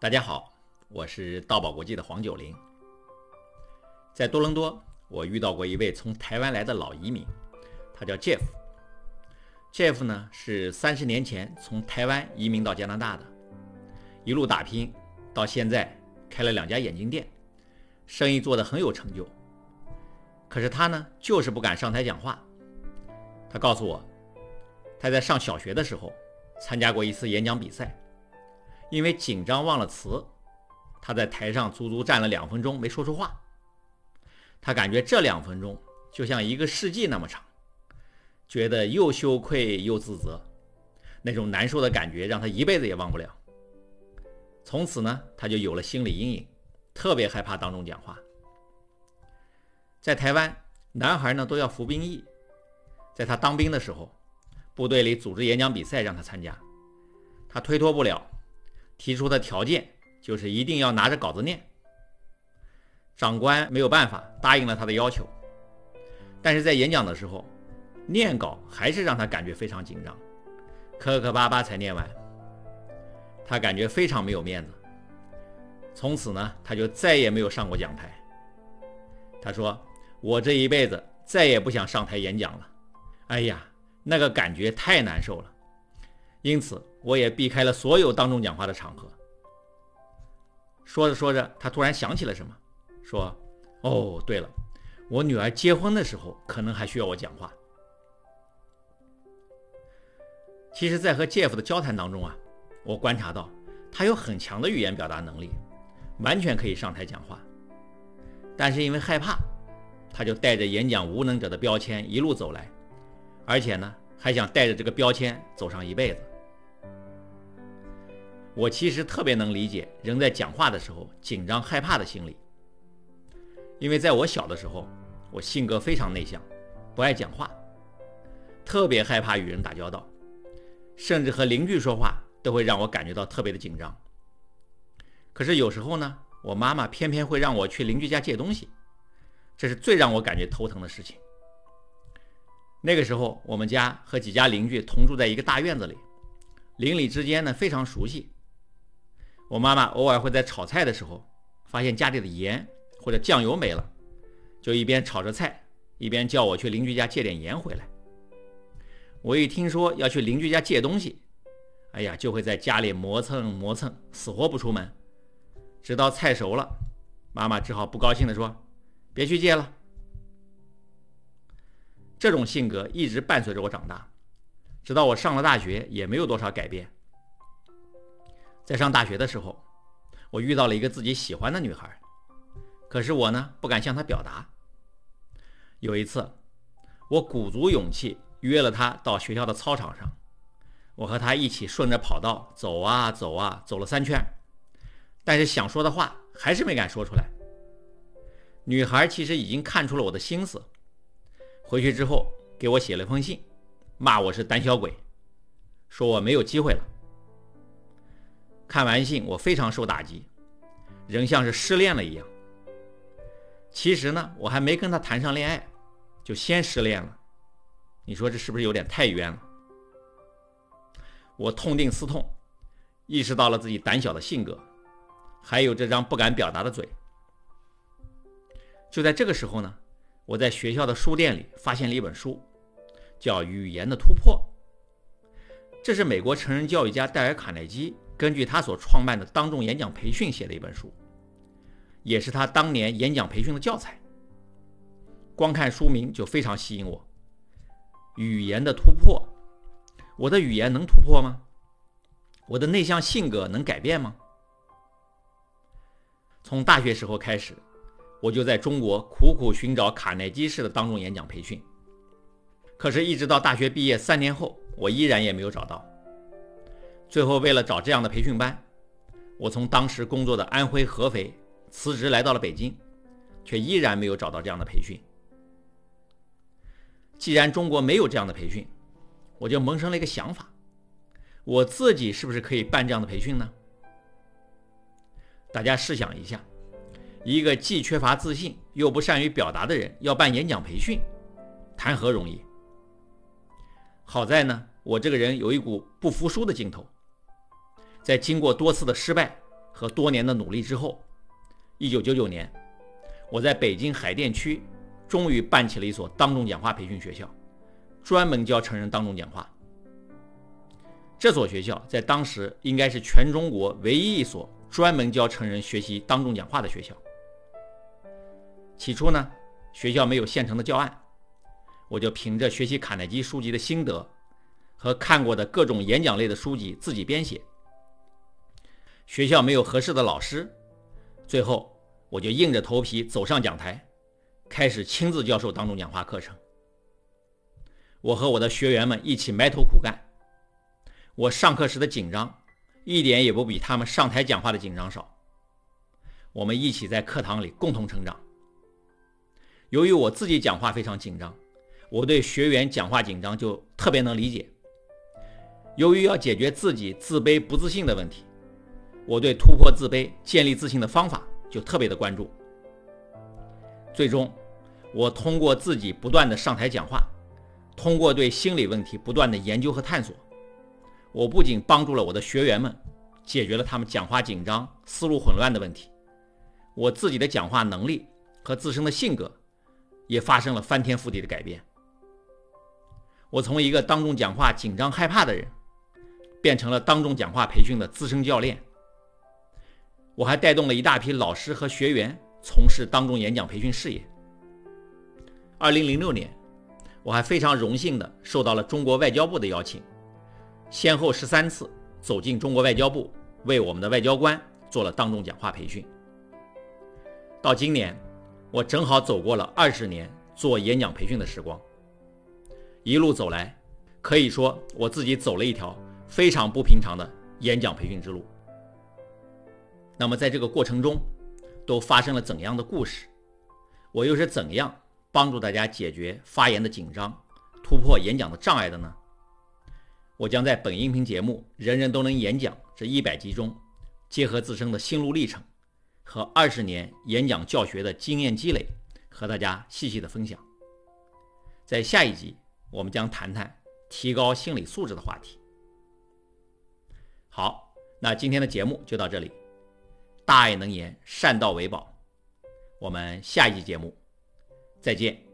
大家好，我是道宝国际的黄九龄。在多伦多，我遇到过一位从台湾来的老移民，他叫 Jeff。Jeff 呢是三十年前从台湾移民到加拿大的，一路打拼，到现在开了两家眼镜店，生意做得很有成就。可是他呢，就是不敢上台讲话。他告诉我，他在上小学的时候参加过一次演讲比赛。因为紧张忘了词，他在台上足足站了两分钟没说出话。他感觉这两分钟就像一个世纪那么长，觉得又羞愧又自责，那种难受的感觉让他一辈子也忘不了。从此呢，他就有了心理阴影，特别害怕当众讲话。在台湾，男孩呢都要服兵役，在他当兵的时候，部队里组织演讲比赛让他参加，他推脱不了。提出的条件就是一定要拿着稿子念，长官没有办法答应了他的要求，但是在演讲的时候，念稿还是让他感觉非常紧张，磕磕巴巴才念完，他感觉非常没有面子。从此呢，他就再也没有上过讲台。他说：“我这一辈子再也不想上台演讲了，哎呀，那个感觉太难受了。”因此，我也避开了所有当众讲话的场合。说着说着，他突然想起了什么，说：“哦，对了，我女儿结婚的时候可能还需要我讲话。”其实，在和 Jeff 的交谈当中啊，我观察到他有很强的语言表达能力，完全可以上台讲话。但是因为害怕，他就带着演讲无能者的标签一路走来，而且呢，还想带着这个标签走上一辈子。我其实特别能理解人在讲话的时候紧张害怕的心理，因为在我小的时候，我性格非常内向，不爱讲话，特别害怕与人打交道，甚至和邻居说话都会让我感觉到特别的紧张。可是有时候呢，我妈妈偏偏会让我去邻居家借东西，这是最让我感觉头疼的事情。那个时候，我们家和几家邻居同住在一个大院子里，邻里之间呢非常熟悉。我妈妈偶尔会在炒菜的时候发现家里的盐或者酱油没了，就一边炒着菜，一边叫我去邻居家借点盐回来。我一听说要去邻居家借东西，哎呀，就会在家里磨蹭磨蹭，死活不出门，直到菜熟了，妈妈只好不高兴地说：“别去借了。”这种性格一直伴随着我长大，直到我上了大学也没有多少改变。在上大学的时候，我遇到了一个自己喜欢的女孩，可是我呢不敢向她表达。有一次，我鼓足勇气约了她到学校的操场上，我和她一起顺着跑道走啊走啊，走了三圈，但是想说的话还是没敢说出来。女孩其实已经看出了我的心思，回去之后给我写了封信，骂我是胆小鬼，说我没有机会了。看完信，我非常受打击，人像是失恋了一样。其实呢，我还没跟他谈上恋爱，就先失恋了。你说这是不是有点太冤了？我痛定思痛，意识到了自己胆小的性格，还有这张不敢表达的嘴。就在这个时候呢，我在学校的书店里发现了一本书，叫《语言的突破》。这是美国成人教育家戴尔·卡耐基。根据他所创办的当众演讲培训写的一本书，也是他当年演讲培训的教材。光看书名就非常吸引我。语言的突破，我的语言能突破吗？我的内向性格能改变吗？从大学时候开始，我就在中国苦苦寻找卡耐基式的当众演讲培训，可是，一直到大学毕业三年后，我依然也没有找到。最后，为了找这样的培训班，我从当时工作的安徽合肥辞职来到了北京，却依然没有找到这样的培训。既然中国没有这样的培训，我就萌生了一个想法：我自己是不是可以办这样的培训呢？大家试想一下，一个既缺乏自信又不善于表达的人要办演讲培训，谈何容易？好在呢，我这个人有一股不服输的劲头。在经过多次的失败和多年的努力之后，一九九九年，我在北京海淀区终于办起了一所当众讲话培训学校，专门教成人当众讲话。这所学校在当时应该是全中国唯一一所专门教成人学习当众讲话的学校。起初呢，学校没有现成的教案，我就凭着学习卡耐基书籍的心得和看过的各种演讲类的书籍自己编写。学校没有合适的老师，最后我就硬着头皮走上讲台，开始亲自教授当众讲话课程。我和我的学员们一起埋头苦干。我上课时的紧张，一点也不比他们上台讲话的紧张少。我们一起在课堂里共同成长。由于我自己讲话非常紧张，我对学员讲话紧张就特别能理解。由于要解决自己自卑不自信的问题，我对突破自卑、建立自信的方法就特别的关注。最终，我通过自己不断的上台讲话，通过对心理问题不断的研究和探索。我不仅帮助了我的学员们解决了他们讲话紧张、思路混乱的问题，我自己的讲话能力和自身的性格也发生了翻天覆地的改变。我从一个当众讲话紧张害怕的人，变成了当众讲话培训的资深教练。我还带动了一大批老师和学员从事当众演讲培训事业。二零零六年，我还非常荣幸的受到了中国外交部的邀请。先后十三次走进中国外交部，为我们的外交官做了当众讲话培训。到今年，我正好走过了二十年做演讲培训的时光。一路走来，可以说我自己走了一条非常不平常的演讲培训之路。那么，在这个过程中，都发生了怎样的故事？我又是怎样帮助大家解决发言的紧张，突破演讲的障碍的呢？我将在本音频节目《人人都能演讲》这一百集中，结合自身的心路历程和二十年演讲教学的经验积累，和大家细细的分享。在下一集，我们将谈谈提高心理素质的话题。好，那今天的节目就到这里。大爱能言，善道为宝。我们下一期节目再见。